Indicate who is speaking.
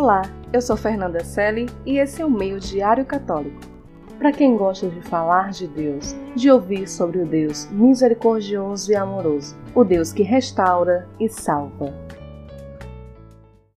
Speaker 1: Olá, eu sou Fernanda Selle e esse é o Meio Diário Católico. Para quem gosta de falar de Deus, de ouvir sobre o Deus misericordioso e amoroso, o Deus que restaura e salva.